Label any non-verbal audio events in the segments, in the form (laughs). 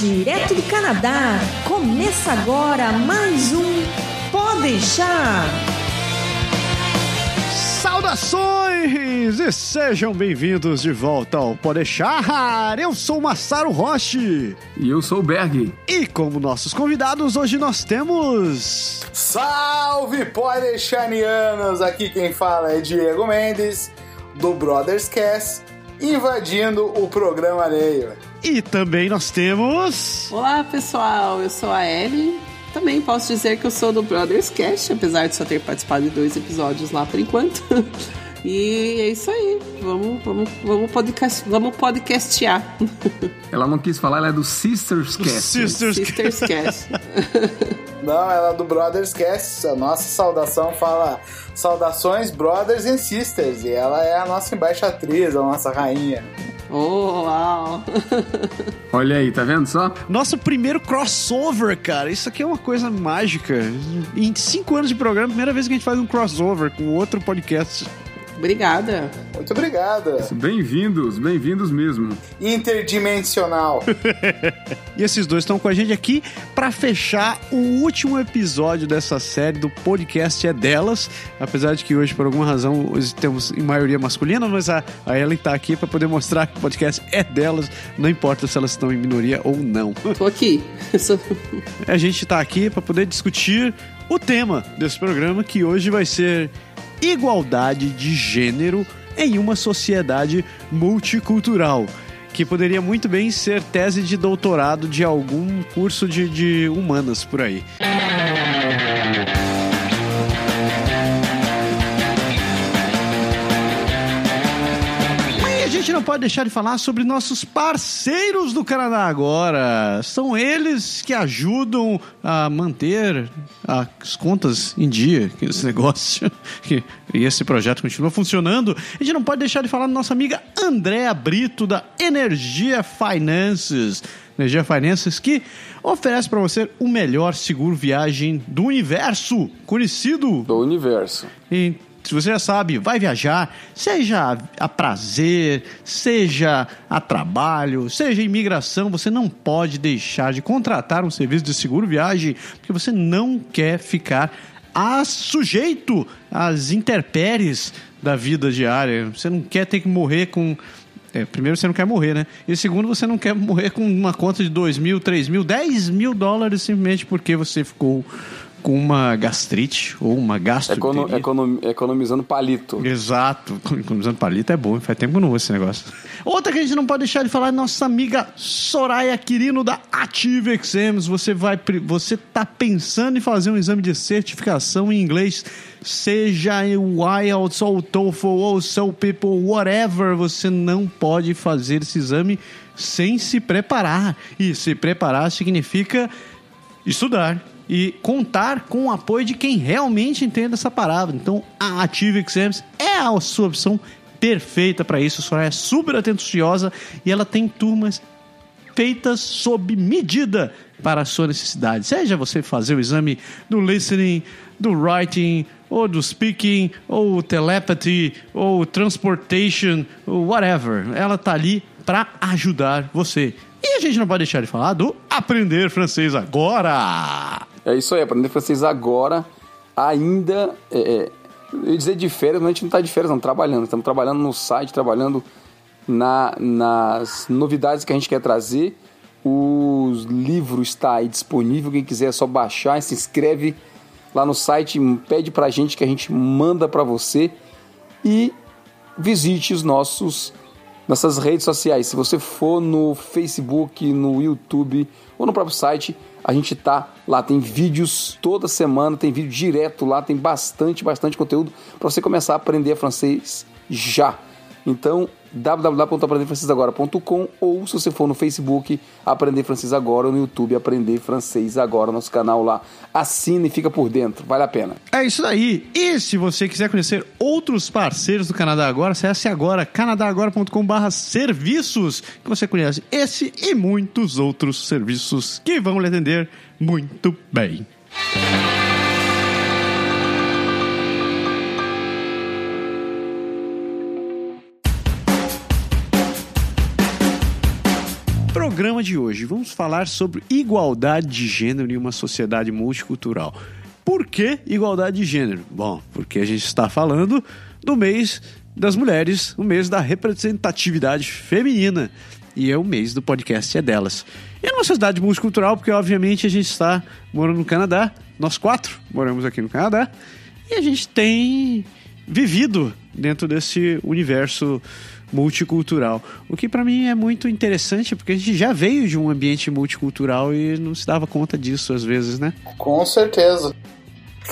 direto do Canadá. Começa agora mais um Pode deixar. Saudações e sejam bem-vindos de volta ao Pode deixar. Eu sou o Massaro Roche E eu sou o Berg. e como nossos convidados hoje nós temos Salve Podeixanianos! Aqui quem fala é Diego Mendes, do Brothers Cast, invadindo o programa alheio. E também nós temos Olá pessoal, eu sou a Ellie. Também posso dizer que eu sou do Brothers Cast, apesar de só ter participado de dois episódios lá por enquanto. (laughs) E é isso aí. Vamos, vamos, vamos, podcast, vamos podcastear. (laughs) Ela não quis falar, ela é do Sisters Cast. Sisters. Sisters Cast. (laughs) Não, ela é do Brothers Cast. A nossa saudação fala saudações, brothers and sisters. E ela é a nossa embaixatriz, a nossa rainha. Oh, uau! (laughs) Olha aí, tá vendo só? Nosso primeiro crossover, cara. Isso aqui é uma coisa mágica. Em cinco anos de programa, primeira vez que a gente faz um crossover com outro podcast. Obrigada. Muito obrigada. Bem-vindos, bem-vindos mesmo. Interdimensional. (laughs) E esses dois estão com a gente aqui para fechar o último episódio dessa série do podcast É Delas. Apesar de que hoje, por alguma razão, hoje temos em maioria masculina, mas a, a Ellen tá aqui para poder mostrar que o podcast é delas, não importa se elas estão em minoria ou não. Tô aqui. (laughs) A gente tá aqui para poder discutir o tema desse programa, que hoje vai ser igualdade de gênero em uma sociedade multicultural. Que poderia muito bem ser tese de doutorado de algum curso de, de humanas por aí. Gente não pode deixar de falar sobre nossos parceiros do Canadá agora. São eles que ajudam a manter as contas em dia, que esse (laughs) negócio, que, e esse projeto continua funcionando. A gente não pode deixar de falar da nossa amiga Andréa Brito, da Energia Finances. Energia Finances que oferece para você o melhor seguro viagem do universo, conhecido Do universo. e se você já sabe, vai viajar, seja a prazer, seja a trabalho, seja a imigração, você não pode deixar de contratar um serviço de seguro viagem, porque você não quer ficar a sujeito às intempéries da vida diária. Você não quer ter que morrer com é, primeiro, você não quer morrer, né? E segundo, você não quer morrer com uma conta de 2 mil, 3 mil, 10 mil dólares simplesmente porque você ficou com uma gastrite ou uma Econo, gastroenterite. econom- economizando palito. Exato. Economizando palito é bom, faz tempo que eu não uso esse negócio. Outra que a gente não pode deixar de falar é nossa amiga Soraya Quirino da Ative Exams. Você vai, você tá pensando em fazer um exame de certificação em inglês, seja o IELTS ou o TOEFL ou o Soul People, whatever, você não pode fazer esse exame sem se preparar. E se preparar significa estudar e contar com o apoio de quem realmente entende essa palavra. Então, a Ative Exams é a sua opção perfeita para isso. A Soraya é super atenciosa e ela tem turmas feitas sob medida para a sua necessidade. Seja você fazer o exame do listening, do writing, ou do speaking, ou telepathy, ou transportation, ou whatever. Ela tá ali para ajudar você. E a gente não pode deixar de falar do aprender francês agora. É isso aí, aprender francês agora, ainda. É, é, eu ia dizer de férias, mas a gente não tá de férias, não, trabalhando. Estamos trabalhando no site, trabalhando na- nas novidades que a gente quer trazer. O livro está aí disponível, quem quiser é só baixar, se inscreve lá no site, pede pra gente que a gente manda pra você e visite os nossos nossas redes sociais. Se você for no Facebook, no YouTube ou no próprio site, a gente tá lá. Tem vídeos toda semana, tem vídeo direto lá, tem bastante, bastante conteúdo para você começar a aprender francês já. Então, www.aprenderfrancesagora.com ou se você for no Facebook, Aprender Francês Agora, ou no YouTube, Aprender Francês Agora, nosso canal lá. Assina e fica por dentro, vale a pena. É isso daí. E se você quiser conhecer outros parceiros do Canadá Agora, acesse agora canadagora.com.br serviços, que você conhece esse e muitos outros serviços que vão lhe atender muito bem. Programa de hoje vamos falar sobre igualdade de gênero em uma sociedade multicultural. Por que igualdade de gênero? Bom, porque a gente está falando do mês das mulheres, o mês da representatividade feminina. E é o mês do podcast é delas. E é uma sociedade multicultural, porque obviamente a gente está morando no Canadá, nós quatro moramos aqui no Canadá, e a gente tem vivido dentro desse universo multicultural. O que para mim é muito interessante, porque a gente já veio de um ambiente multicultural e não se dava conta disso às vezes, né? Com certeza.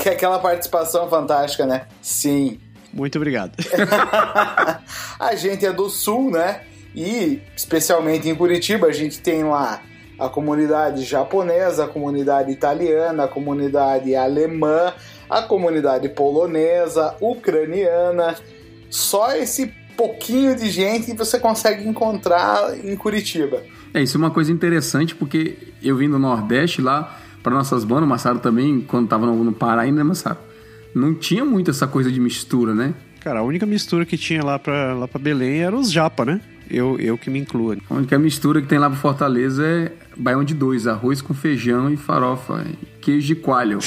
Que é aquela participação fantástica, né? Sim. Muito obrigado. (laughs) a gente é do sul, né? E especialmente em Curitiba, a gente tem lá a comunidade japonesa, a comunidade italiana, a comunidade alemã, a comunidade polonesa, ucraniana. Só esse pouquinho de gente você consegue encontrar em Curitiba. É, isso é uma coisa interessante porque eu vim do Nordeste lá para nossas bandas, o Massaro também, quando tava no, no Pará ainda, né, Massaro? Não tinha muito essa coisa de mistura, né? Cara, a única mistura que tinha lá pra, lá pra Belém era os japa, né? Eu, eu que me incluo. A única mistura que tem lá pro Fortaleza é baião de dois, arroz com feijão e farofa, queijo de coalho.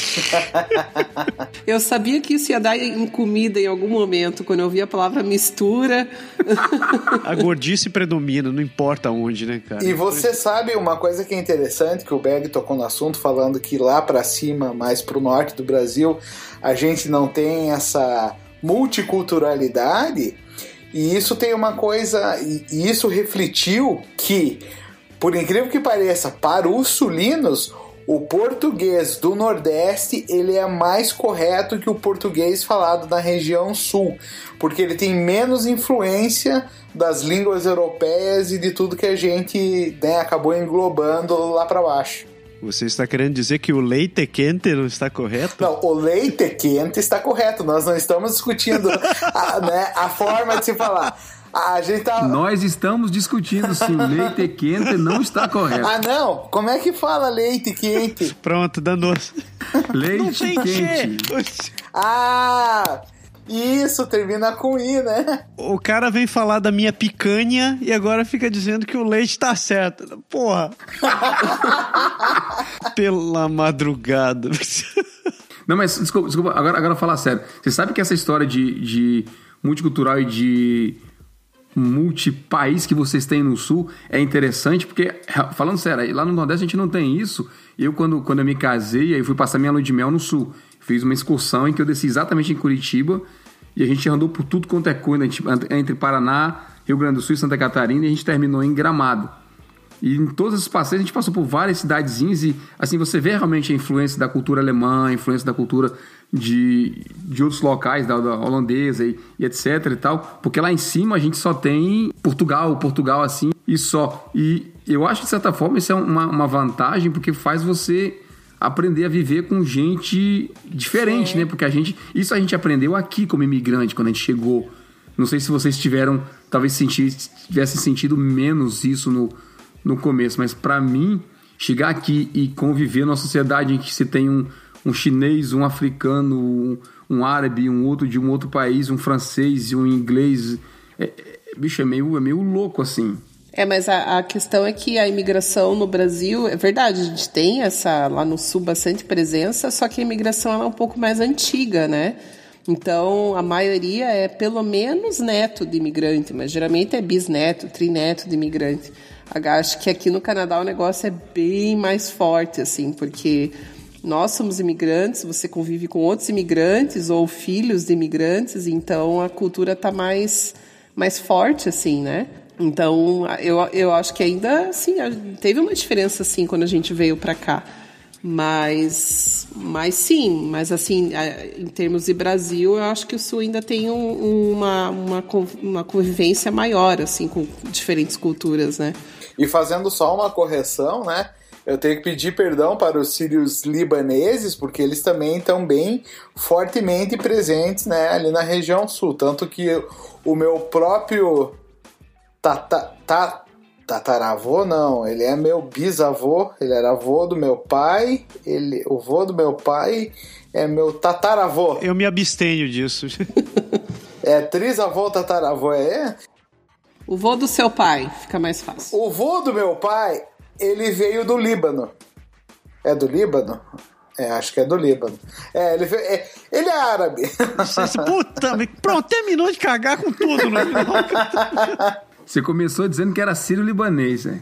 (laughs) eu sabia que isso ia dar em comida em algum momento, quando eu vi a palavra mistura. (laughs) a gordice predomina, não importa onde, né, cara? E você sabe uma coisa que é interessante, que o Berg tocou no assunto, falando que lá para cima, mais pro norte do Brasil, a gente não tem essa multiculturalidade e isso tem uma coisa, e isso refletiu que, por incrível que pareça, para os sulinos, o português do Nordeste ele é mais correto que o português falado na região sul, porque ele tem menos influência das línguas europeias e de tudo que a gente né, acabou englobando lá para baixo. Você está querendo dizer que o leite quente não está correto? Não, o leite quente está correto. Nós não estamos discutindo (laughs) a, né, a forma de se falar. A gente tá... Nós estamos discutindo se o leite quente não está correto. Ah, não? Como é que fala leite quente? Pronto, danou. Leite quente. Ah, isso, termina com I, né? O cara vem falar da minha picanha e agora fica dizendo que o leite tá certo. Porra. (laughs) Pela madrugada. (laughs) Não, mas desculpa, desculpa agora, agora falar sério. Você sabe que essa história de, de multicultural e de multipaís que vocês têm no Sul é interessante, porque, falando sério, lá no Nordeste a gente não tem isso. Eu, quando, quando eu me casei, aí fui passar minha lua de mel no Sul. Fiz uma excursão em que eu desci exatamente em Curitiba e a gente andou por tudo quanto é coisa, entre Paraná, Rio Grande do Sul e Santa Catarina, e a gente terminou em Gramado. E em todos esses passeios a gente passou por várias cidadezinhas e assim você vê realmente a influência da cultura alemã, a influência da cultura de, de outros locais, da, da holandesa e, e, etc e tal, porque lá em cima a gente só tem Portugal, Portugal assim e só. E eu acho que de certa forma isso é uma, uma vantagem porque faz você aprender a viver com gente diferente, Sim. né? Porque a gente. Isso a gente aprendeu aqui como imigrante, quando a gente chegou. Não sei se vocês tiveram, talvez sentir, tivessem sentido menos isso no, no começo, mas para mim, chegar aqui e conviver numa sociedade em que se tem um, um chinês, um africano, um, um árabe, um outro de um outro país, um francês e um inglês. É, é, bicho, é meio, é meio louco assim. É, mas a, a, questão é que a imigração no Brasil, é verdade, a gente tem essa lá no sul bastante presença, só que a imigração ela é um pouco mais antiga, né? Então, a maioria é pelo menos neto de imigrante, mas geralmente é bisneto, trineto de imigrante. Acho que aqui no Canadá o negócio é bem mais forte, assim, porque nós somos imigrantes, você convive com outros imigrantes ou filhos de imigrantes, então a cultura está mais, mais forte, assim, né? Então, eu, eu acho que ainda, assim, teve uma diferença, assim, quando a gente veio para cá. Mas, mas sim, mas assim, em termos de Brasil, eu acho que o Sul ainda tem um, uma, uma, uma convivência maior, assim, com diferentes culturas, né? E fazendo só uma correção, né? Eu tenho que pedir perdão para os sírios libaneses, porque eles também estão bem fortemente presentes né, ali na região sul. Tanto que o meu próprio tata, ta, tataravô, não, ele é meu bisavô, ele era avô do meu pai, ele, o avô do meu pai é meu tataravô. Eu me abstenho disso. (laughs) é trisavô, tataravô, é? O vô do seu pai, fica mais fácil. O vô do meu pai, ele veio do Líbano. É do Líbano? É, acho que é do Líbano. É, ele, veio, é, ele é árabe. Puta, pronto, terminou de cagar com tudo final. (laughs) Você começou dizendo que era sírio-libanês, né?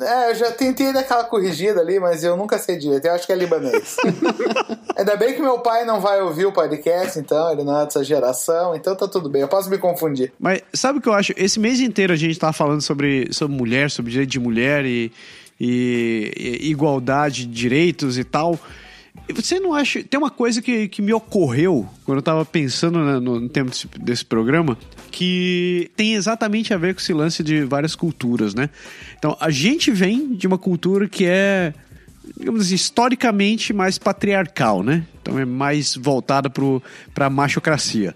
É, eu já tentei dar aquela corrigida ali, mas eu nunca sei direito. Eu acho que é libanês. (laughs) Ainda bem que meu pai não vai ouvir o podcast, então, ele não é dessa geração, então tá tudo bem, eu posso me confundir. Mas sabe o que eu acho? Esse mês inteiro a gente tá falando sobre, sobre mulher, sobre direito de mulher e, e, e igualdade de direitos e tal. Você não acha. Tem uma coisa que, que me ocorreu quando eu tava pensando né, no, no tempo desse, desse, programa, que tem exatamente a ver com esse lance de várias culturas, né? Então, a gente vem de uma cultura que é, digamos assim, historicamente mais patriarcal, né? Então, é mais voltada para a machocracia.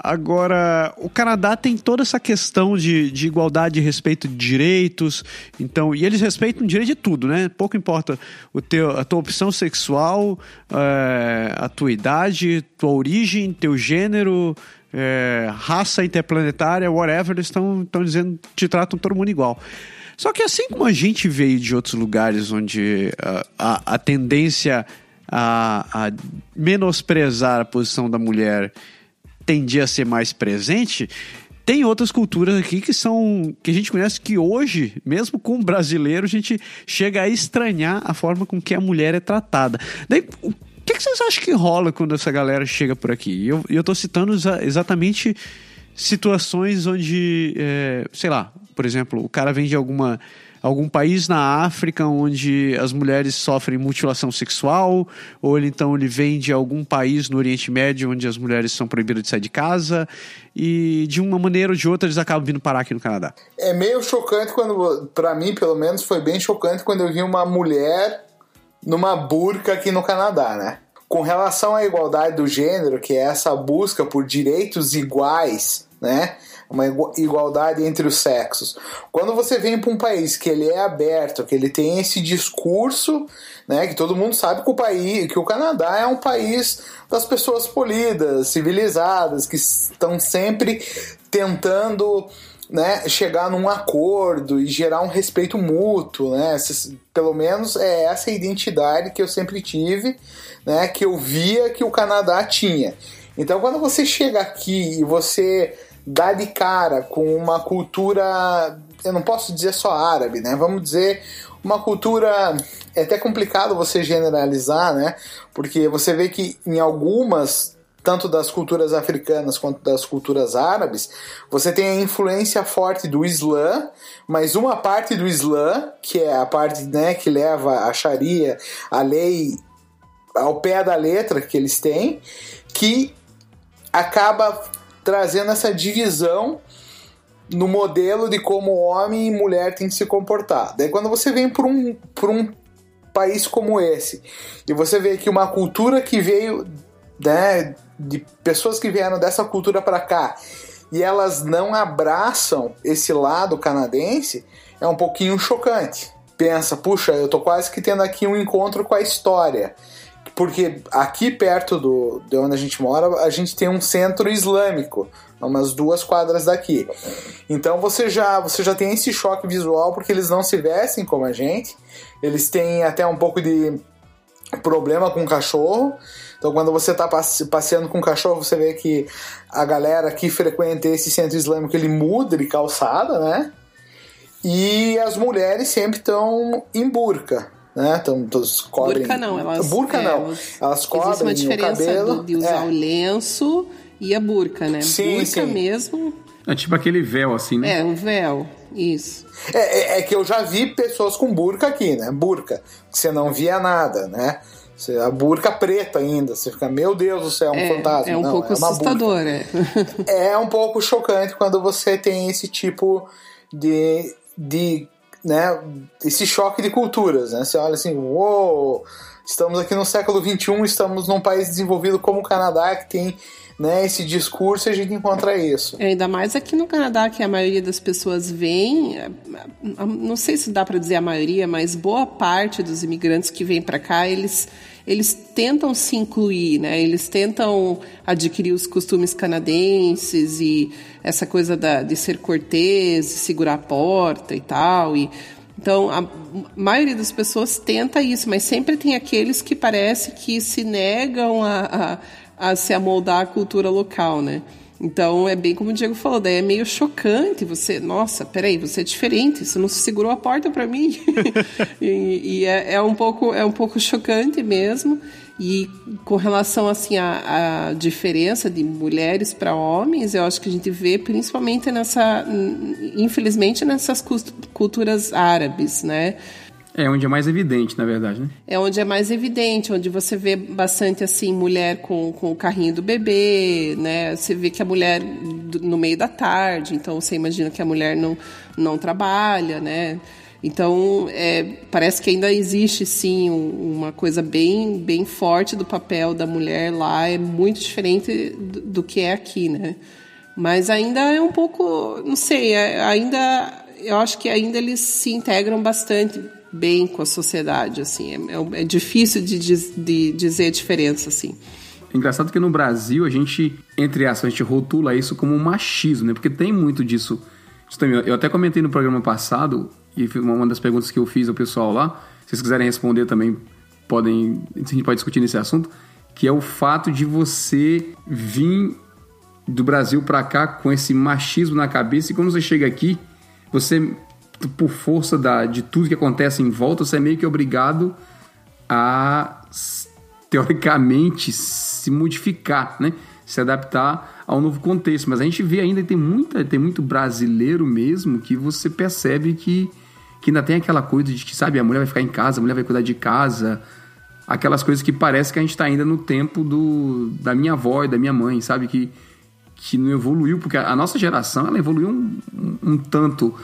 Agora, o Canadá tem toda essa questão de, de igualdade e respeito de direitos, então, e eles respeitam o direito de tudo, né? Pouco importa o teu, a tua opção sexual, é, a tua idade, tua origem, teu gênero, é, raça interplanetária, whatever, eles estão dizendo te tratam todo mundo igual. Só que assim como a gente veio de outros lugares onde a, a, a tendência a, a menosprezar a posição da mulher tendia a ser mais presente, tem outras culturas aqui que são que a gente conhece que hoje, mesmo com o brasileiro, a gente chega a estranhar a forma com que a mulher é tratada. Daí, o que, que vocês acham que rola quando essa galera chega por aqui? Eu, eu tô citando exatamente situações onde, é, sei lá, por exemplo, o cara vem de alguma algum país na África onde as mulheres sofrem mutilação sexual, ou ele então ele vem de algum país no Oriente Médio onde as mulheres são proibidas de sair de casa, e de uma maneira ou de outra eles acabam vindo parar aqui no Canadá. É meio chocante quando, para mim pelo menos, foi bem chocante quando eu vi uma mulher numa burca aqui no Canadá, né? Com relação à igualdade do gênero, que é essa busca por direitos iguais, né? Uma igualdade entre os sexos. Quando você vem para um país que ele é aberto, que ele tem esse discurso, né, que todo mundo sabe que o país, que o Canadá é um país das pessoas polidas, civilizadas, que estão sempre tentando né, chegar num acordo e gerar um respeito mútuo, né? Pelo menos é essa identidade que eu sempre tive, né, que eu via que o Canadá tinha. Então, quando você chega aqui e você dá de cara com uma cultura, eu não posso dizer só árabe, né? Vamos dizer uma cultura é até complicado você generalizar, né? Porque você vê que em algumas tanto das culturas africanas quanto das culturas árabes, você tem a influência forte do Islã, mas uma parte do Islã, que é a parte né, que leva a Sharia, a lei ao pé da letra que eles têm, que acaba trazendo essa divisão no modelo de como homem e mulher tem que se comportar. Daí quando você vem para um, por um país como esse e você vê que uma cultura que veio né, de pessoas que vieram dessa cultura para cá e elas não abraçam esse lado canadense, é um pouquinho chocante. Pensa, puxa, eu tô quase que tendo aqui um encontro com a história porque aqui perto do, de onde a gente mora, a gente tem um centro islâmico, umas duas quadras daqui. Então você já, você já tem esse choque visual porque eles não se vestem como a gente, eles têm até um pouco de problema com cachorro. Então, quando você está passeando com o cachorro, você vê que a galera que frequenta esse centro islâmico ele muda de calçada, né? E as mulheres sempre estão em burca né? Então, todos cobrem. Burca não, elas. Burca é, não. Elas cobrem existe uma diferença o cabelo. De usar é. o lenço e a burca, né? Sim, burca sim. mesmo. É tipo aquele véu, assim, né? É, um véu. Isso. É, é, é, que eu já vi pessoas com burca aqui, né? Burca. Você não via nada, né? A burca preta ainda. Você fica, meu Deus do céu, é um é, fantasma. É um não, pouco é assustador, é. é um pouco chocante quando você tem esse tipo de, de né, esse choque de culturas, né? Você olha assim, uou, estamos aqui no século XXI, estamos num país desenvolvido como o Canadá, que tem né, esse discurso e a gente encontra isso. É, ainda mais aqui no Canadá, que a maioria das pessoas vem, é, não sei se dá para dizer a maioria, mas boa parte dos imigrantes que vêm para cá, eles eles tentam se incluir, né? Eles tentam adquirir os costumes canadenses e essa coisa da, de ser cortês, de segurar a porta e tal. E, então, a maioria das pessoas tenta isso, mas sempre tem aqueles que parece que se negam a, a, a se amoldar à cultura local, né? Então é bem como o Diego falou, daí é meio chocante. Você, nossa, peraí, você é diferente, você não segurou a porta para mim. (laughs) e, e é, é, um pouco, é um pouco chocante mesmo. E com relação assim à, à diferença de mulheres para homens, eu acho que a gente vê principalmente nessa, infelizmente nessas culturas árabes, né? É onde é mais evidente, na verdade, né? É onde é mais evidente, onde você vê bastante assim mulher com, com o carrinho do bebê, né? Você vê que a mulher no meio da tarde, então você imagina que a mulher não, não trabalha, né? Então, é, parece que ainda existe sim uma coisa bem, bem forte do papel da mulher lá, é muito diferente do, do que é aqui, né? Mas ainda é um pouco, não sei, é, ainda eu acho que ainda eles se integram bastante bem com a sociedade, assim. É, é, é difícil de, de, dizer a diferença, assim. Engraçado que no Brasil a gente, entre aspas, a gente rotula isso como machismo, né? Porque tem muito disso. Eu até comentei no programa passado, e uma das perguntas que eu fiz ao pessoal lá, se vocês quiserem responder também, podem, a gente pode discutir nesse assunto, que é o fato de você vir do Brasil para cá com esse machismo na cabeça e quando você chega aqui, você por força da, de tudo que acontece em volta, você é meio que obrigado a, teoricamente, se modificar, né? Se adaptar ao novo contexto. Mas a gente vê ainda, tem, muita, tem muito brasileiro mesmo que você percebe que, que ainda tem aquela coisa de que, sabe, a mulher vai ficar em casa, a mulher vai cuidar de casa. Aquelas coisas que parece que a gente está ainda no tempo do, da minha avó e da minha mãe, sabe? Que, que não evoluiu, porque a nossa geração ela evoluiu um, um, um tanto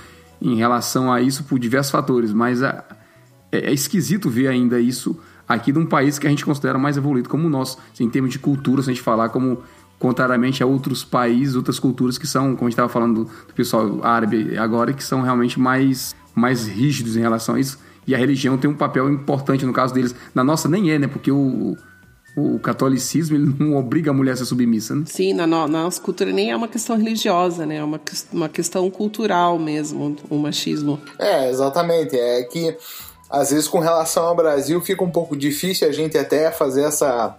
em relação a isso por diversos fatores, mas é, é, é esquisito ver ainda isso aqui de um país que a gente considera mais evoluído como o nosso, em termos de cultura, se a gente falar como contrariamente a outros países, outras culturas que são, como a gente estava falando do, do, pessoal árabe agora, que são realmente mais, mais rígidos em relação a isso. E a religião tem um papel importante no caso deles. Na nossa nem é, né? Porque o, o catolicismo ele não obriga a mulher a ser submissa, né? Sim, na, na nossa cultura nem é uma questão religiosa, né? É uma, uma questão cultural mesmo, o machismo. É, exatamente. É que, às vezes, com relação ao Brasil, fica um pouco difícil a gente até fazer essa,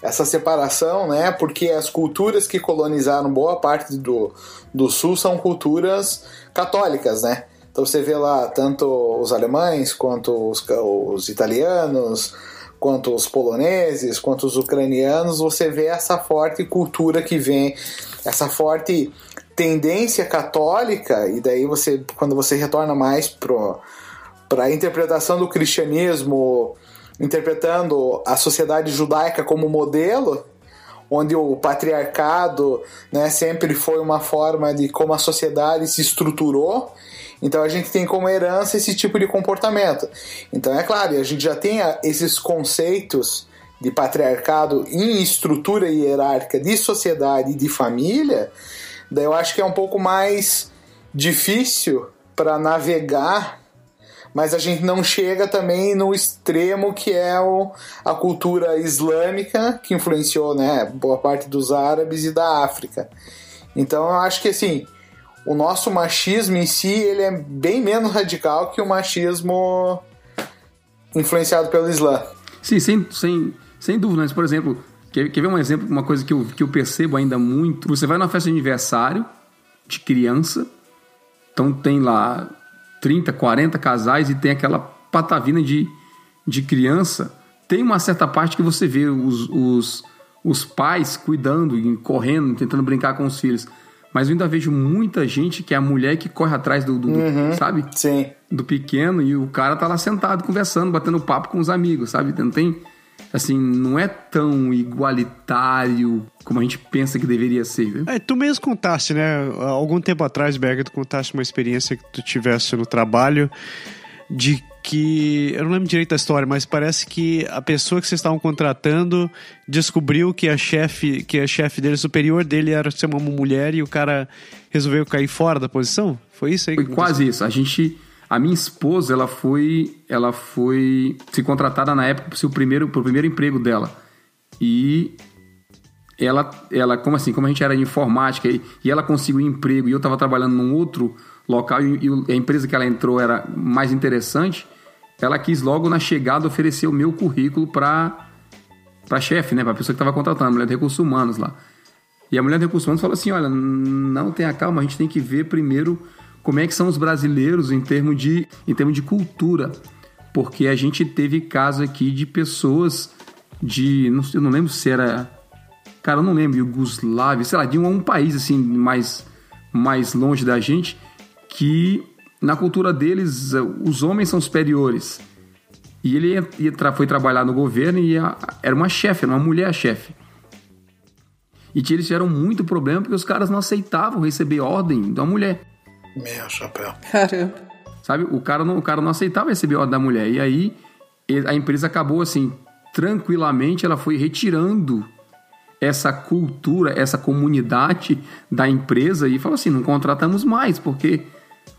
essa separação, né? Porque as culturas que colonizaram boa parte do, do Sul são culturas católicas, né? Então você vê lá tanto os alemães quanto os, os italianos quanto os poloneses, quanto os ucranianos, você vê essa forte cultura que vem, essa forte tendência católica, e daí você, quando você retorna mais para a interpretação do cristianismo, interpretando a sociedade judaica como modelo, onde o patriarcado né, sempre foi uma forma de como a sociedade se estruturou, então a gente tem como herança esse tipo de comportamento. Então é claro, a gente já tem esses conceitos de patriarcado em estrutura hierárquica de sociedade e de família, daí eu acho que é um pouco mais difícil para navegar, mas a gente não chega também no extremo que é o, a cultura islâmica, que influenciou né, boa parte dos árabes e da África. Então eu acho que assim, o nosso machismo em si ele é bem menos radical que o machismo influenciado pelo Islã. Sim, sem, sem, sem dúvida. Mas, por exemplo, quer, quer ver um exemplo, uma coisa que eu, que eu percebo ainda muito? Você vai numa festa de aniversário de criança, então tem lá 30, 40 casais e tem aquela patavina de, de criança. Tem uma certa parte que você vê os, os, os pais cuidando, correndo, tentando brincar com os filhos mas eu ainda vejo muita gente que é a mulher que corre atrás do, do, uhum, do sabe? Sim. Do pequeno e o cara tá lá sentado conversando, batendo papo com os amigos, sabe? Não tem assim, não é tão igualitário como a gente pensa que deveria ser. Viu? É, tu mesmo contaste, né? Algum tempo atrás, Berger, tu contaste uma experiência que tu tivesse no trabalho de que eu não lembro direito da história, mas parece que a pessoa que vocês estavam contratando descobriu que a chefe, que a chefe dele, superior dele era ser uma mulher e o cara resolveu cair fora da posição? Foi isso aí? Foi quase isso. A gente A minha esposa, ela foi, ela foi se contratada na época para o primeiro, pro primeiro emprego dela. E ela, ela, como assim, como a gente era de informática e, e ela conseguiu um emprego e eu estava trabalhando num outro local e, e, a empresa que ela entrou era mais interessante, ela quis logo na chegada oferecer o meu currículo para para chefe, né, para pessoa que estava contratando, a mulher de recursos humanos lá. E a mulher de recursos humanos falou assim: olha, não tenha calma, a gente tem que ver primeiro como é que são os brasileiros em termos de, em termos de cultura. Porque a gente teve caso aqui de pessoas de. Não, eu não lembro se era. Cara, eu não lembro, Yugoslávia, sei lá, de um, um país assim mais, mais longe da gente, que na cultura deles os homens são superiores. E ele foi trabalhar no governo e ia, era uma chefe, era uma mulher chefe. E eles tiveram muito problema porque os caras não aceitavam receber ordem da mulher. Meu chapéu. Caramba. Sabe? O cara não, o cara não aceitava receber ordem da mulher. E aí a empresa acabou assim, tranquilamente, ela foi retirando essa cultura, essa comunidade da empresa e falou assim: não contratamos mais, porque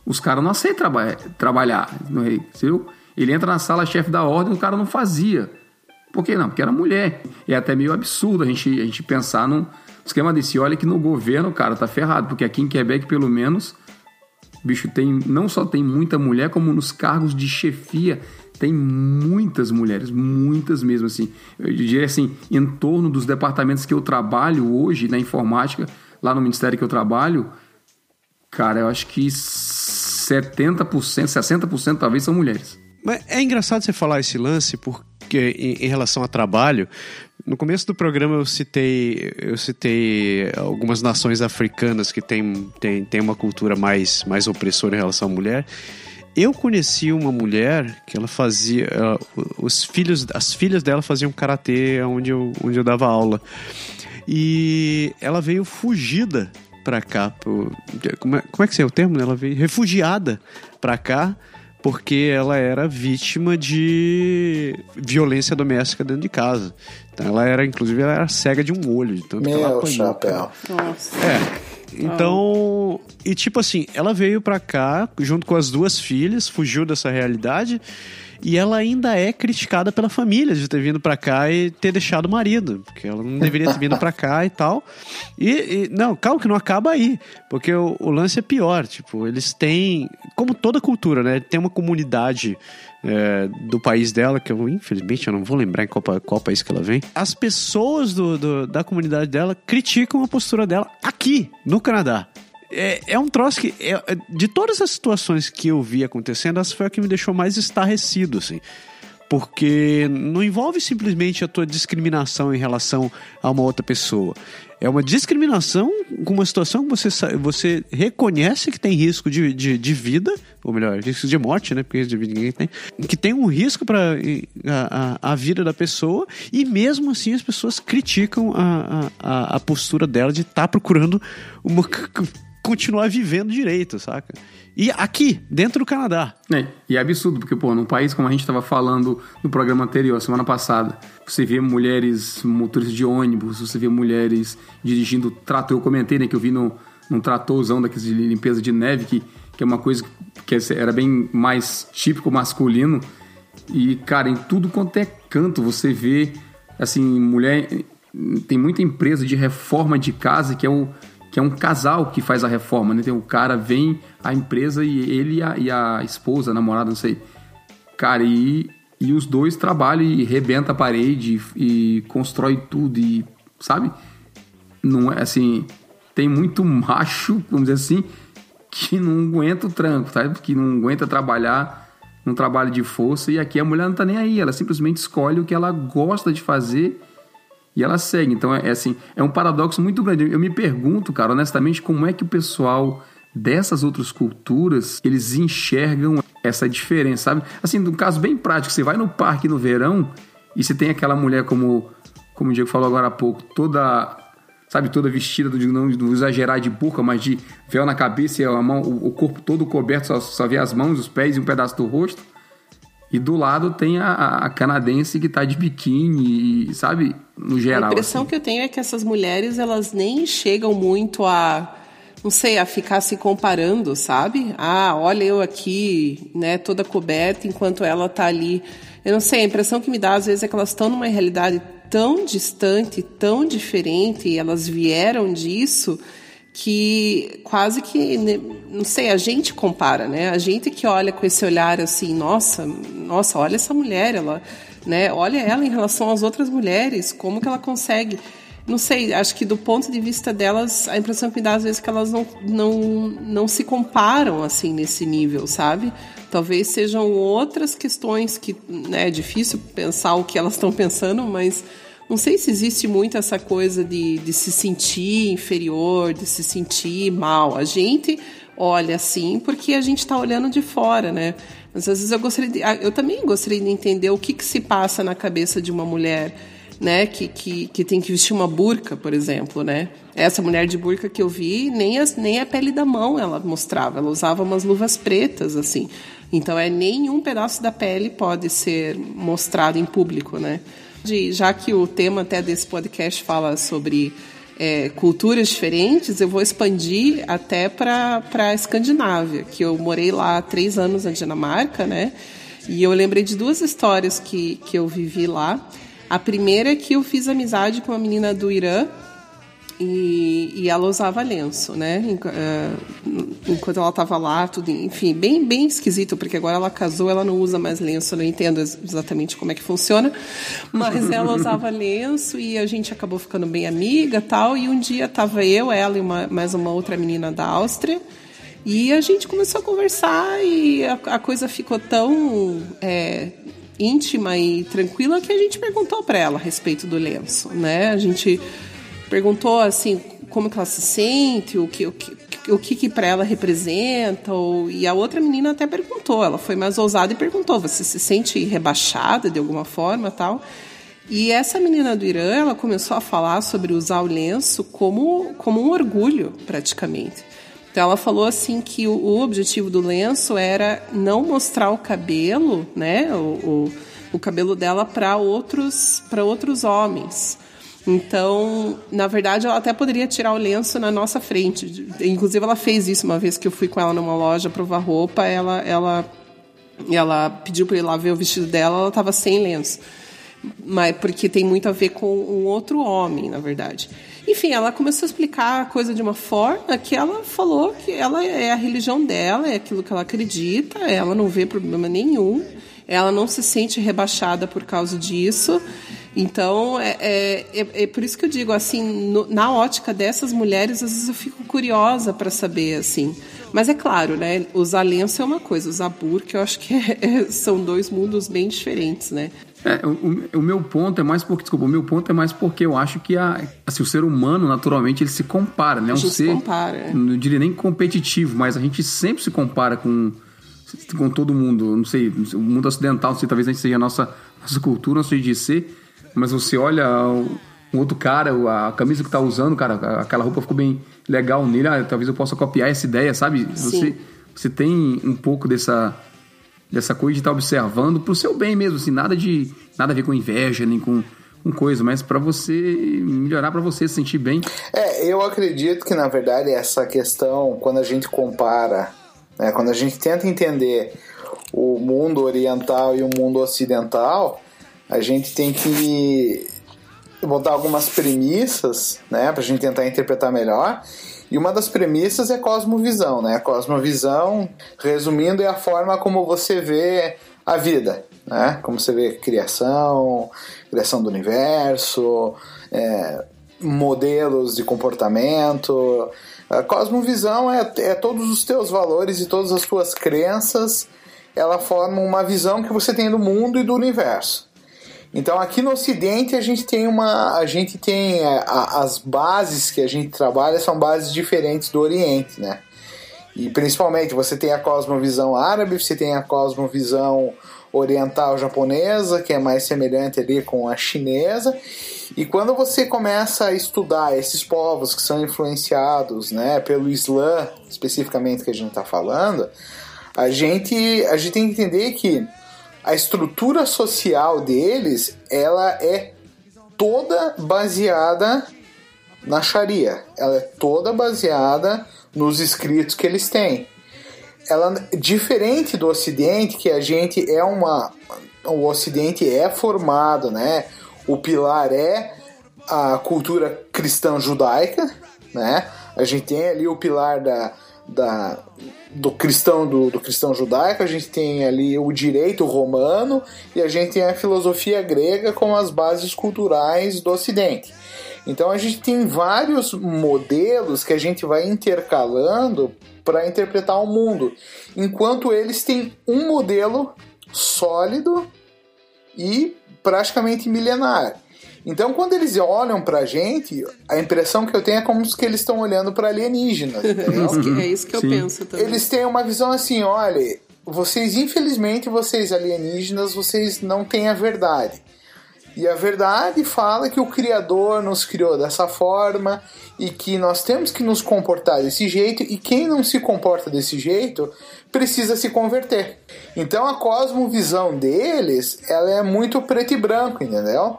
os caras não aceitam traba trabalhar no rei. Viu? Ele entra na sala, chefe da ordem, o cara não fazia. Por que não? Porque era mulher. É até meio absurdo a gente, a gente pensar num esquema desse. Olha que no governo, cara, tá ferrado. Porque aqui em Quebec, pelo menos, bicho, tem não só tem muita mulher, como nos cargos de chefia tem muitas mulheres, muitas mesmo assim. Eu diria assim, em torno dos departamentos que eu trabalho hoje na informática, lá no ministério que eu trabalho, cara, eu acho que 70%, 60% talvez são mulheres. Mas é engraçado você falar esse lance, porque em, em, relação a trabalho, no começo do programa eu citei, eu citei algumas nações africanas que têm tem, tem uma cultura mais, mais opressora em relação à mulher. Eu conheci uma mulher que ela fazia. os filhos, as filhas dela faziam karatê onde eu, onde eu dava aula. E ela veio fugida pra cá. Pro, como, é, como é que é o termo? Ela veio refugiada pra cá porque ela era vítima de violência doméstica dentro de casa. Então ela era, inclusive, ela era cega de um olho. De tanto Meu que ela apanhou, chapéu. Nossa. É. Então, e tipo assim, ela veio pra cá junto com as duas filhas, fugiu dessa realidade e ela ainda é criticada pela família de ter vindo para cá e ter deixado o marido, porque ela não deveria ter vindo para cá e tal. E, e, não, calma que não acaba aí, porque o, o, lance é pior, tipo, eles têm, como toda cultura, né, tem uma comunidade é, do país dela, que eu infelizmente eu não vou lembrar em qual, qual país que ela vem. As pessoas do, do, da comunidade dela criticam a postura dela aqui, no Canadá é, é um troço que, é, é, de todas as situações que eu vi acontecendo, essa foi a que me deixou mais estarrecido, assim. Porque não envolve simplesmente a tua discriminação em relação a uma outra pessoa. É uma discriminação com uma situação que você, você reconhece que tem risco de, de, de vida, ou melhor, risco de morte, né? Porque de vida ninguém tem. Que tem um risco para a, a, a, vida da pessoa, e mesmo assim as pessoas criticam a, a, a postura dela de estar tá procurando uma continuar vivendo direito, saca? E aqui, dentro do Canadá. É, e é absurdo, porque, pô, num país como a gente estava falando no programa anterior, semana passada, você vê mulheres motoristas de ônibus, você vê mulheres dirigindo trator. Eu comentei, né, que eu vi no, num tratorzão daqueles de limpeza de neve, que, que é uma coisa que era bem mais típico masculino. E, cara, em tudo quanto é canto, você vê, assim, mulher. Tem muita empresa de reforma de casa que é o que é um casal que faz a reforma, né? Tem o cara vem a empresa e ele e a, e a esposa, a namorada, não sei. Cara, e, e os dois trabalham e rebenta a parede e, e constrói tudo e, sabe? Não é assim, tem muito macho, vamos dizer assim, que não aguenta o tranco, sabe? Que não aguenta trabalhar num trabalho de força e aqui a mulher não tá nem aí, ela simplesmente escolhe o que ela gosta de fazer e ela segue. Então é, é, assim, é um paradoxo muito grande. Eu me pergunto, cara, honestamente, como é que o pessoal dessas outras culturas eles enxergam essa diferença, sabe? Assim, um caso bem prático, você vai no parque no verão e você tem aquela mulher como como o Diego falou agora há pouco, toda sabe, toda vestida do não do exagerar de burca, mas de véu na cabeça e a mão, o, corpo todo coberto, só, só vê as mãos, os pés e um pedaço do rosto. E do lado tem a, a canadense que tá de biquíni, sabe? No geral. A impressão assim. que eu tenho é que essas mulheres, elas nem chegam muito a não sei, a ficar se comparando, sabe? Ah, olha eu aqui, né, toda coberta, enquanto ela tá ali. Eu não sei, a impressão que me dá às vezes é que elas estão numa realidade tão distante, tão diferente, e elas vieram disso que quase que, né, não sei, a gente compara, né? A gente que olha com esse olhar assim, nossa, nossa, olha essa mulher, ela, né? Olha ela em relação às outras mulheres, como que ela consegue? Não sei, acho que do ponto de vista delas, a impressão que me dá às vezes é que elas não, não, não se comparam assim nesse nível, sabe? Talvez sejam outras questões que né, é difícil pensar o que elas estão pensando, mas não sei se existe muito essa coisa de, de se sentir inferior, de se sentir mal. A gente olha assim porque a gente está olhando de fora, né? Mas às vezes eu gostaria de, eu também gostaria de entender o que, que se passa na cabeça de uma mulher, né? Que, que, que tem que vestir uma burca, por exemplo, né? Essa mulher de burca que eu vi, nem, as, nem a pele da mão ela mostrava, ela usava umas luvas pretas, assim. Então é nenhum pedaço da pele pode ser mostrado em público, né? De, já que o tema até desse podcast fala sobre é, culturas diferentes, eu vou expandir até para a Escandinávia, que eu morei lá há três anos na Dinamarca, né? E eu lembrei de duas histórias que, que eu vivi lá. A primeira é que eu fiz amizade com uma menina do Irã, e, e ela usava lenço, né? Eh, enquanto ela estava lá, tudo, enfim, bem, bem esquisito, porque agora ela casou, ela não usa mais lenço, eu não entendo exatamente como é que funciona, mas ela usava lenço e a gente acabou ficando bem amiga tal. E um dia estava eu, ela e uma, mais uma outra menina da Áustria. E a gente começou a conversar e a, a coisa ficou tão é, íntima e tranquila que a gente perguntou para ela a respeito do lenço, né? A gente perguntou assim como que ela se sente, o que o que, o que, que para ela representa, ou, e a outra menina até perguntou, ela foi mais ousada e perguntou: você se sente rebaixada de alguma forma, tal? E essa menina do Irã, ela começou a falar sobre usar o lenço como como um orgulho, praticamente. Então ela falou assim que o, o objetivo do lenço era não mostrar o cabelo, né, o, o, o cabelo dela para outros para outros homens então, na verdade, ela até poderia tirar o lenço na nossa frente. Inclusive, ela fez isso uma vez que eu fui com ela numa loja provar roupa. Ela, ela, ela pediu para ir lá ver o vestido dela. Ela estava sem lenço, mas porque tem muito a ver com um outro homem, na verdade. Enfim, ela começou a explicar a coisa de uma forma que ela falou que ela é a religião dela, é aquilo que ela acredita. Ela não vê problema nenhum. Ela não se sente rebaixada por causa disso. Então, é, é, é, é, por isso que eu digo, assim, no, na ótica dessas mulheres, às vezes eu fico curiosa para saber, assim. Mas é claro, né? Usar lenço é uma coisa, usar burca eu acho que é, (laughs) é, são dois mundos bem diferentes, né? É, o, o, meu ponto é mais porque, desculpa, o meu ponto é mais porque eu acho que a, assim, o ser humano, naturalmente, ele se compara, né? A gente um ser, se compara. não diria nem competitivo, mas a gente sempre se compara com, com todo mundo. Não sei, o mundo ocidental, não sei, talvez a gente seja a nossa, nossa cultura, nosso jeito de ser mas você olha um outro cara, a camisa que tá usando, cara, aquela roupa ficou bem legal nele, ah, talvez eu possa copiar essa ideia, sabe? Você, você tem um pouco dessa, dessa coisa de estar tá observando pro seu bem mesmo, assim, nada de nada a ver com inveja, nem com, com coisa, mas para você melhorar, para você se sentir bem. É, eu acredito que na verdade essa questão, quando a gente compara, né, quando a gente tenta entender o mundo oriental e o mundo ocidental, a gente tem que botar algumas premissas, né, a gente tentar interpretar melhor. E uma das premissas é cosmovisão, né? A cosmovisão, resumindo, é a forma como você vê a vida, né? Como você vê criação, criação do universo, é, modelos de comportamento. A cosmovisão é, é todos os teus valores e todas as tuas crenças, ela forma uma visão que você tem do mundo e do universo. Então aqui no Ocidente a gente tem uma, a gente tem é, a, as bases que a gente trabalha são bases diferentes do Oriente, né? E principalmente você tem a cosmovisão árabe, você tem a cosmovisão oriental japonesa, que é mais semelhante ali com a chinesa. E quando você começa a estudar esses povos que são influenciados, né, pelo Islã, especificamente que a gente está falando, a gente a gente tem que entender que a estrutura social deles ela é toda baseada na Sharia. Ela é toda baseada nos escritos que eles têm. Ela diferente do Ocidente, que a gente é uma o Ocidente é formado, né? O pilar é a cultura cristã judaica, né? A gente tem ali o pilar da, da do cristão do, do cristão judaico, a gente tem ali o direito romano e a gente tem a filosofia grega como as bases culturais do Ocidente. Então a gente tem vários modelos que a gente vai intercalando para interpretar o mundo, enquanto eles têm um modelo sólido e praticamente milenar. Então, quando eles olham pra gente, a impressão que eu tenho é como se eles estão olhando para alienígenas. (laughs) É, é isso que eu Sim. penso também. Eles têm uma visão assim: olha, vocês, infelizmente, vocês alienígenas, vocês não têm a verdade. E a verdade fala que o Criador nos criou dessa forma e que nós temos que nos comportar desse jeito, e quem não se comporta desse jeito precisa se converter. Então a cosmovisão deles ela é muito preto e branco, entendeu?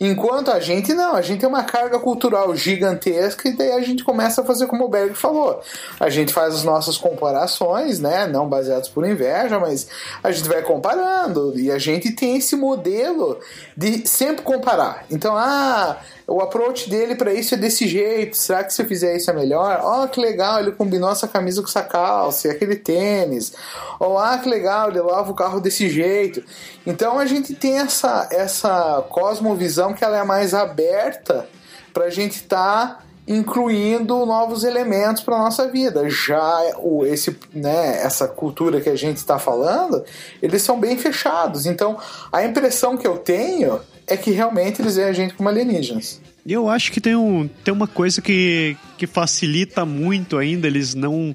Enquanto a gente não, a gente tem uma carga cultural gigantesca e daí a gente começa a fazer como o Berg falou. A gente faz as nossas comparações, né? Não baseadas por inveja, mas a gente vai comparando e a gente tem esse modelo de sempre comparar. Então, ah, o approach dele para isso é desse jeito. Será que se eu fizer isso é melhor? Ó, oh, que legal, ele combinou essa camisa com essa calça e aquele tênis. Ou, ah, que legal, ele lava o carro desse jeito. Então a gente tem essa, essa cosmovisão que ela é mais aberta para a gente estar. Tá incluindo novos elementos para nossa vida. Já o, esse, né, essa cultura que a gente está falando, eles são bem fechados. Então, a impressão que eu tenho é que realmente eles veem a gente como alienígenas. E eu acho que tem, um, tem uma coisa que, que facilita muito ainda eles não,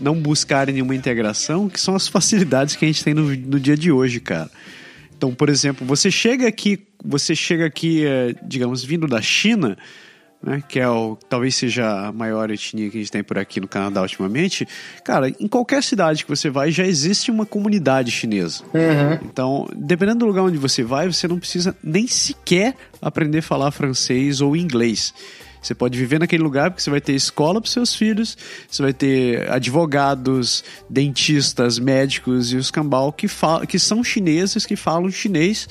não buscarem nenhuma integração, que são as facilidades que a gente tem no, no dia de hoje, cara. Então, por exemplo, você chega aqui, você chega aqui, eh, digamos, vindo da China, né, que é o, talvez seja a maior etnia que a gente tem por aqui no Canadá ultimamente, cara, em qualquer cidade que você vai já existe uma comunidade chinesa. Uhum. Então, dependendo do lugar onde você vai, você não precisa nem sequer aprender a falar francês ou inglês. Você pode viver naquele lugar porque você vai ter escola para seus filhos, você vai ter advogados, dentistas, médicos e os cambal que, que são chineses, que falam chinês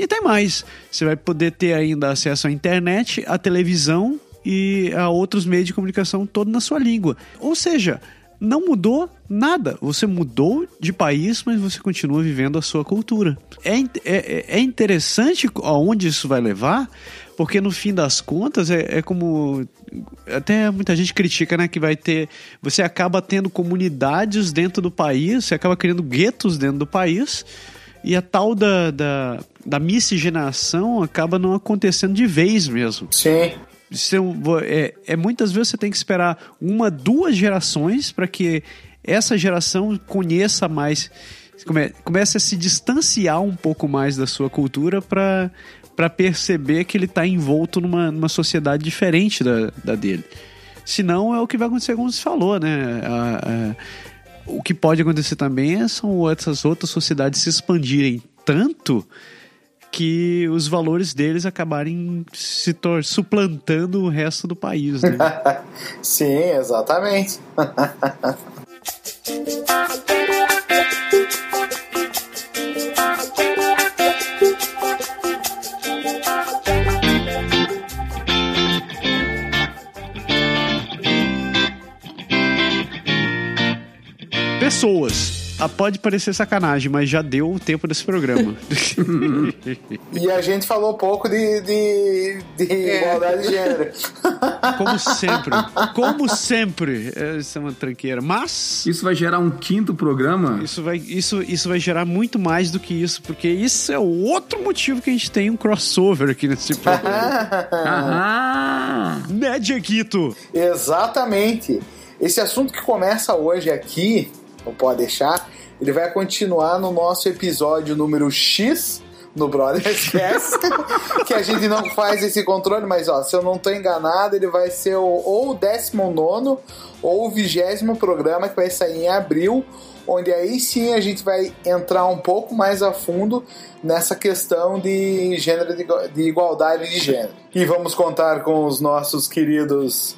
e tem mais. Você vai poder ter ainda acesso à internet, à televisão e a outros meios de comunicação todo na sua língua. Ou seja, não mudou nada. Você mudou de país, mas você continua vivendo a sua cultura. É, é, é interessante aonde isso vai levar, porque no fim das contas é, é, como. Até muita gente critica, né? Que vai ter. Você acaba tendo comunidades dentro do país, você acaba criando guetos dentro do país e a tal da, da, da miscigenação acaba não acontecendo de vez mesmo. Sim. É, é, muitas vezes você tem que esperar uma, duas gerações para que essa geração conheça mais, come, comece a se distanciar um pouco mais da sua cultura para para perceber que ele está envolto numa, numa sociedade diferente da, da dele. Senão é o que vai acontecer, como você falou, né? A, a, o que pode acontecer também é são essas outras sociedades se expandirem tanto que os valores deles acabarem se suplantando o resto do país, né? (laughs) Sim, exatamente. (laughs) pessoas. Ah, pode parecer sacanagem, mas já deu o tempo desse programa. (laughs) e a gente falou pouco de, de, de é. igualdade de gênero. Como sempre. (laughs) Como sempre. Isso é uma tranqueira. Mas. Isso vai gerar um quinto programa? Isso vai, isso, isso vai gerar muito mais do que isso, porque isso é o outro motivo que a gente tem um crossover aqui nesse programa. (laughs) ah, né, Dieguito? Exatamente. Esse assunto que começa hoje aqui não pode deixar. Ele vai continuar no nosso episódio número X no Brotherscast, (laughs) que a gente não faz esse controle, mas ó, se eu não estou enganado, ele vai ser o, ou o 19 ou o vigésimo programa que vai sair em abril, onde aí sim a gente vai entrar um pouco mais a fundo nessa questão de gênero de, de igualdade de gênero. E vamos contar com os nossos queridos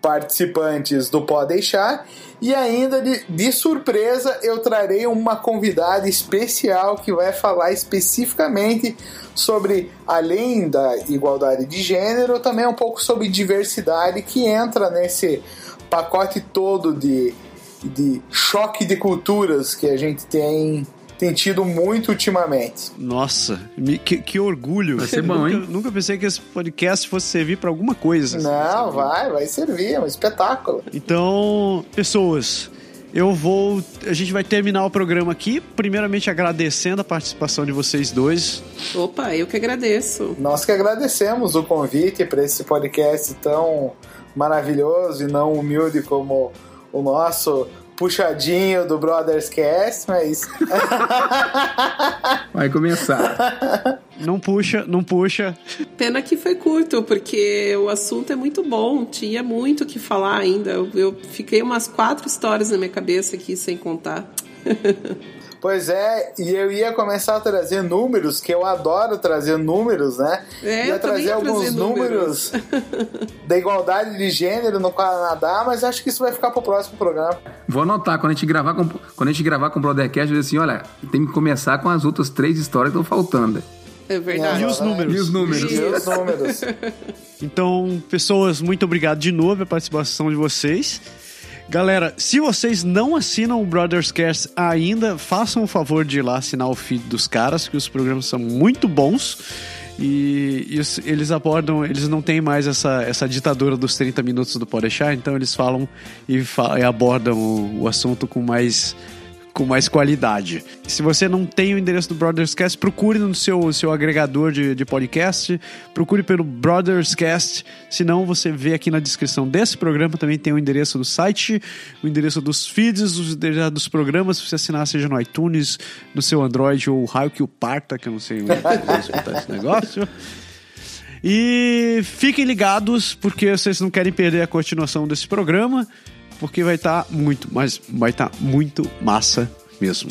participantes do Pode Deixar. E ainda de, de, surpresa eu trarei uma convidada especial que vai falar especificamente sobre, além da igualdade de gênero, também um pouco sobre diversidade que entra nesse pacote todo de, de choque de culturas que a gente tem tem tido muito ultimamente. Nossa, que, que orgulho. Vai ser bom, nunca, hein? Nunca pensei que esse podcast fosse servir para alguma coisa. assim, Não, vai, vai servir, é um espetáculo. Então, pessoas, eu vou. A gente vai terminar o programa aqui. Primeiramente, agradecendo a participação de vocês dois. Opa, eu que agradeço. Nós que agradecemos o convite para esse podcast tão maravilhoso e não humilde como o nosso puxadinho do Brothers Cast, mas. Vai começar. Não puxa, não puxa. Pena que foi curto, porque o assunto é muito bom, tinha muito o que falar ainda. Eu, eu fiquei umas quatro histórias na minha cabeça aqui sem contar. (laughs) Pois é, e eu ia começar a trazer números, que eu adoro trazer números, né? É, ia trazer ia alguns trazer números, (laughs) da igualdade de gênero no Canadá, mas acho que isso vai ficar pro próximo programa. Vou anotar, quando a gente gravar com, quando a gente gravar com o Brothercast, eu dizer assim, olha, tem que começar com as outras três histórias que estão faltando. É verdade. E os números? E os números? E os (laughs) números. Então, pessoas, muito obrigado de novo pela participação de vocês. Galera, se vocês não assinam o Brothers Cast ainda, façam o favor de ir lá assinar o feed dos caras, que os programas são muito bons. E, e os- eles abordam, eles não têm mais essa, essa ditadura dos 30 minutos do Pode deixar, então eles falam e, fa- e abordam o, o assunto com mais com mais qualidade. Se você não tem o endereço do Brothers Cast, procure no seu, seu agregador de, de podcast, procure pelo Brothers Cast, senão você vê aqui na descrição desse programa também tem o endereço do site, o endereço dos feeds, os dos programas, se você assinar seja no iTunes, no seu Android ou o raio que o parta, que eu não sei onde vai escutar esse negócio. E fiquem ligados, porque vocês não querem perder a continuação desse programa, porque vai estar muito, mas vai estar muito massa mesmo.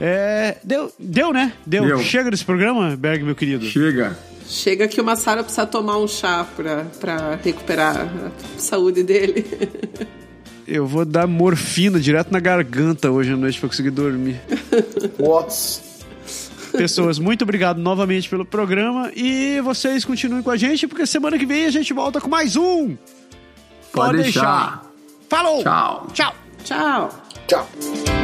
É, deu, deu, né? Deu. Deu. Chega desse programa, Berg, meu querido. Chega. Chega que o Massaro precisa tomar um chá pra, pra recuperar a saúde dele. (laughs) Eu vou dar morfina direto na garganta hoje à noite pra conseguir dormir. What's? Pessoas, muito obrigado novamente pelo programa e vocês continuem com a gente, porque semana que vem a gente volta com mais um. Pode deixar. Falou! Tchau. Tchau! Tchau! Tchau.